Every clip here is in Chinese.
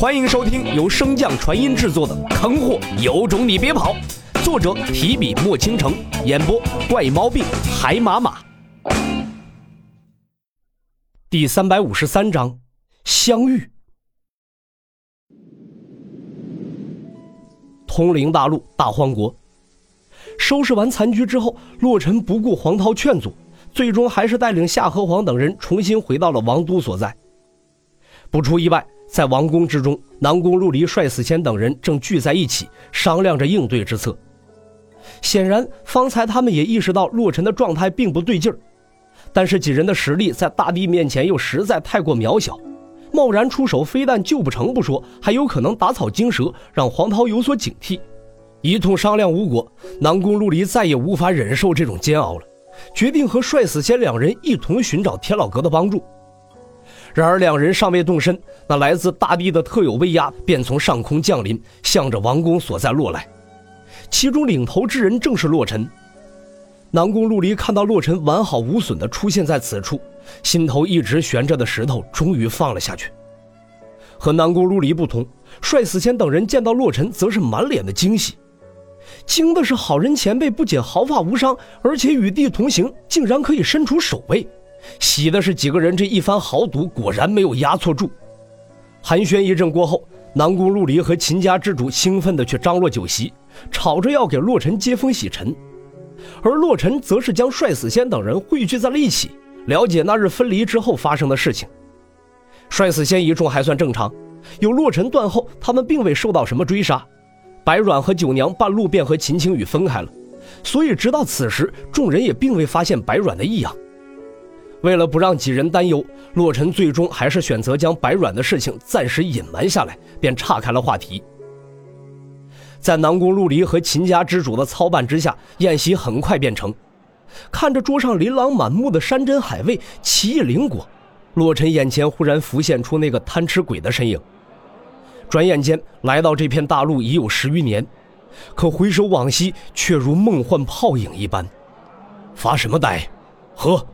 欢迎收听由升降传音制作的《坑货有种你别跑》，作者提笔墨倾城，演播怪猫病海马马。第三百五十三章相遇。通灵大陆大荒国，收拾完残局之后，洛尘不顾黄涛劝阻，最终还是带领夏河皇等人重新回到了王都所在。不出意外。在王宫之中，南宫陆离、帅死仙等人正聚在一起商量着应对之策。显然，方才他们也意识到洛尘的状态并不对劲儿，但是几人的实力在大帝面前又实在太过渺小，贸然出手非但救不成不说，还有可能打草惊蛇，让黄涛有所警惕。一通商量无果，南宫陆离再也无法忍受这种煎熬了，决定和帅死仙两人一同寻找天老阁的帮助。然而两人尚未动身，那来自大地的特有威压便从上空降临，向着王宫所在落来。其中领头之人正是洛尘。南宫陆离看到洛尘完好无损地出现在此处，心头一直悬着的石头终于放了下去。和南宫陆离不同，帅死仙等人见到洛尘，则是满脸的惊喜。惊的是好人前辈不仅毫发无伤，而且与帝同行，竟然可以身处首位。喜的是几个人这一番豪赌果然没有压错注。寒暄一阵过后，南宫陆离和秦家之主兴奋地去张罗酒席，吵着要给洛尘接风洗尘，而洛尘则是将帅死仙等人汇聚在了一起，了解那日分离之后发生的事情。帅死仙一众还算正常，有洛尘断后，他们并未受到什么追杀。白软和九娘半路便和秦青雨分开了，所以直到此时，众人也并未发现白软的异样。为了不让几人担忧，洛尘最终还是选择将白软的事情暂时隐瞒下来，便岔开了话题。在南宫陆离和秦家之主的操办之下，宴席很快便成。看着桌上琳琅满目的山珍海味、奇异灵果，洛尘眼前忽然浮现出那个贪吃鬼的身影。转眼间来到这片大陆已有十余年，可回首往昔，却如梦幻泡影一般。发什么呆？喝！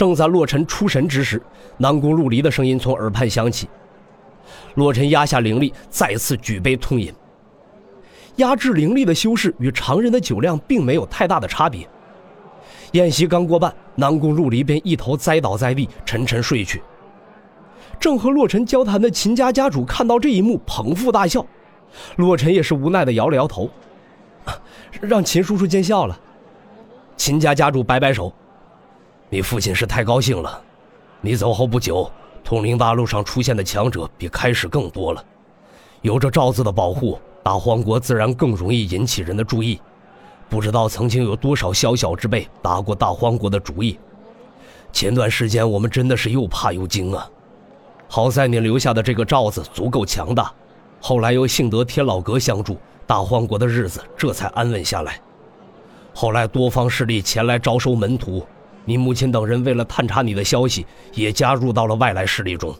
正在洛尘出神之时，南宫陆离的声音从耳畔响起。洛尘压下灵力，再次举杯痛饮。压制灵力的修士与常人的酒量并没有太大的差别。宴席刚过半，南宫陆离便一头栽倒在地，沉沉睡去。正和洛尘交谈的秦家家主看到这一幕，捧腹大笑。洛尘也是无奈的摇了摇头，让秦叔叔见笑了。秦家家主摆摆手。你父亲是太高兴了，你走后不久，通灵大陆上出现的强者比开始更多了。有着赵子的保护，大荒国自然更容易引起人的注意。不知道曾经有多少宵小之辈打过大荒国的主意。前段时间我们真的是又怕又惊啊！好在你留下的这个罩子足够强大，后来又幸得天老阁相助，大荒国的日子这才安稳下来。后来多方势力前来招收门徒。你母亲等人为了探查你的消息，也加入到了外来势力中。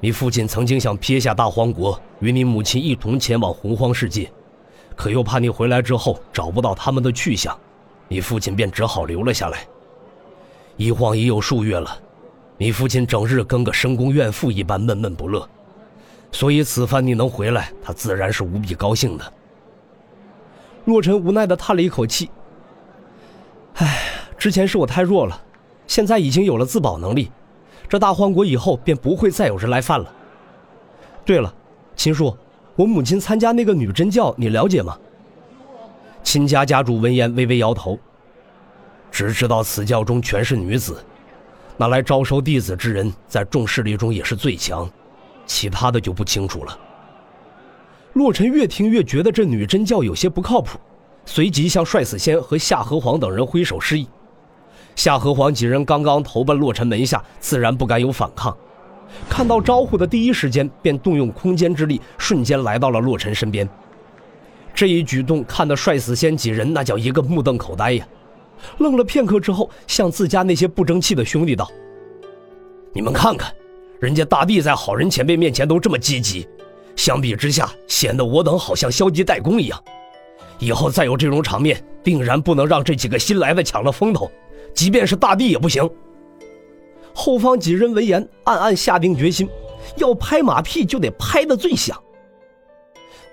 你父亲曾经想撇下大荒国，与你母亲一同前往洪荒世界，可又怕你回来之后找不到他们的去向，你父亲便只好留了下来。一晃已有数月了，你父亲整日跟个深宫怨妇一般闷闷不乐，所以此番你能回来，他自然是无比高兴的。洛尘无奈地叹了一口气，唉。之前是我太弱了，现在已经有了自保能力，这大荒国以后便不会再有人来犯了。对了，秦叔，我母亲参加那个女真教，你了解吗？秦家家主闻言微微摇头，只知道此教中全是女子，那来招收弟子之人在众势力中也是最强，其他的就不清楚了。洛尘越听越觉得这女真教有些不靠谱，随即向帅死仙和夏河皇等人挥手示意。夏河皇几人刚刚投奔洛尘门下，自然不敢有反抗。看到招呼的第一时间，便动用空间之力，瞬间来到了洛尘身边。这一举动看得帅死仙几人那叫一个目瞪口呆呀！愣了片刻之后，向自家那些不争气的兄弟道：“你们看看，人家大帝在好人前辈面前都这么积极，相比之下，显得我等好像消极怠工一样。以后再有这种场面，定然不能让这几个新来的抢了风头。”即便是大帝也不行。后方几人闻言，暗暗下定决心，要拍马屁就得拍得最响。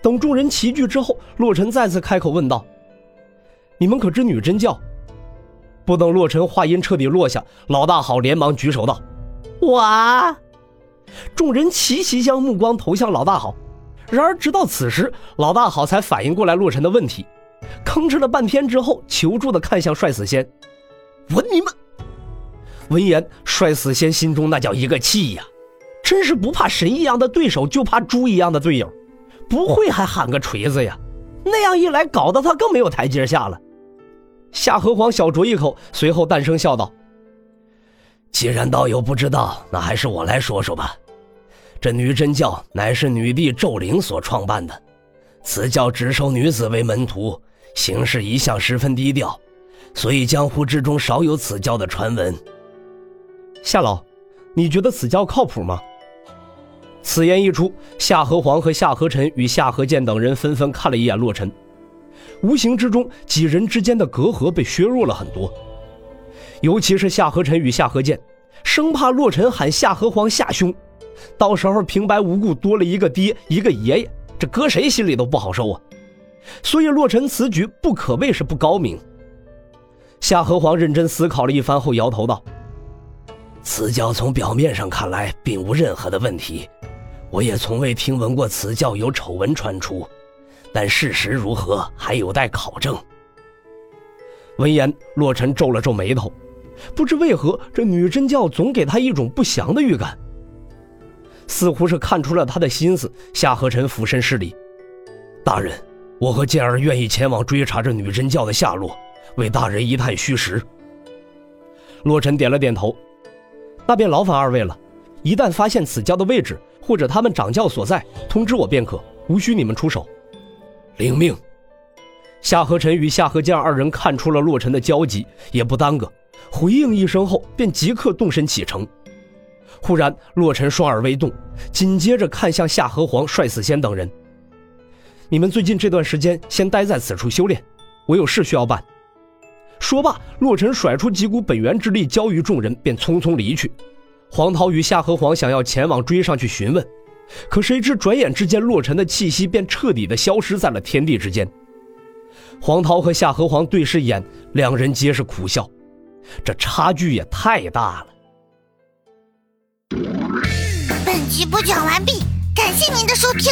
等众人齐聚之后，洛尘再次开口问道：“你们可知女真教？”不等洛尘话音彻底落下，老大好连忙举手道：“我。”众人齐齐将目光投向老大好。然而直到此时，老大好才反应过来洛尘的问题，吭哧了半天之后，求助的看向帅死仙：“我你们！”闻言，帅死仙心中那叫一个气呀！真是不怕神一样的对手，就怕猪一样的队友。不会还喊个锤子呀？那样一来，搞得他更没有台阶下了。夏河皇小酌一口，随后淡声笑道：“既然道友不知道，那还是我来说说吧。这女真教乃是女帝咒灵所创办的，此教只收女子为门徒，行事一向十分低调，所以江湖之中少有此教的传闻。”夏老，你觉得此教靠谱吗？此言一出，夏河皇和夏河臣与夏河剑等人纷纷看了一眼洛尘，无形之中，几人之间的隔阂被削弱了很多。尤其是夏河臣与夏河剑，生怕洛尘喊夏河皇夏兄，到时候平白无故多了一个爹一个爷爷，这搁谁心里都不好受啊。所以洛尘此举不可谓是不高明。夏河皇认真思考了一番后，摇头道。此教从表面上看来并无任何的问题，我也从未听闻过此教有丑闻传出，但事实如何还有待考证。闻言，洛尘皱了皱眉头，不知为何这女真教总给他一种不祥的预感，似乎是看出了他的心思。夏河臣俯身施礼：“大人，我和健儿愿意前往追查这女真教的下落，为大人一探虚实。”洛尘点了点头。那便劳烦二位了，一旦发现此教的位置或者他们掌教所在，通知我便可，无需你们出手。领命。夏河臣与夏河剑二人看出了洛尘的焦急，也不耽搁，回应一声后便即刻动身启程。忽然，洛尘双耳微动，紧接着看向夏河皇、帅死仙等人：“你们最近这段时间先待在此处修炼，我有事需要办。”说罢，洛尘甩出几股本源之力，交于众人，便匆匆离去。黄涛与夏河皇想要前往追上去询问，可谁知转眼之间，洛尘的气息便彻底的消失在了天地之间。黄涛和夏河皇对视一眼，两人皆是苦笑，这差距也太大了。本集播讲完毕，感谢您的收听。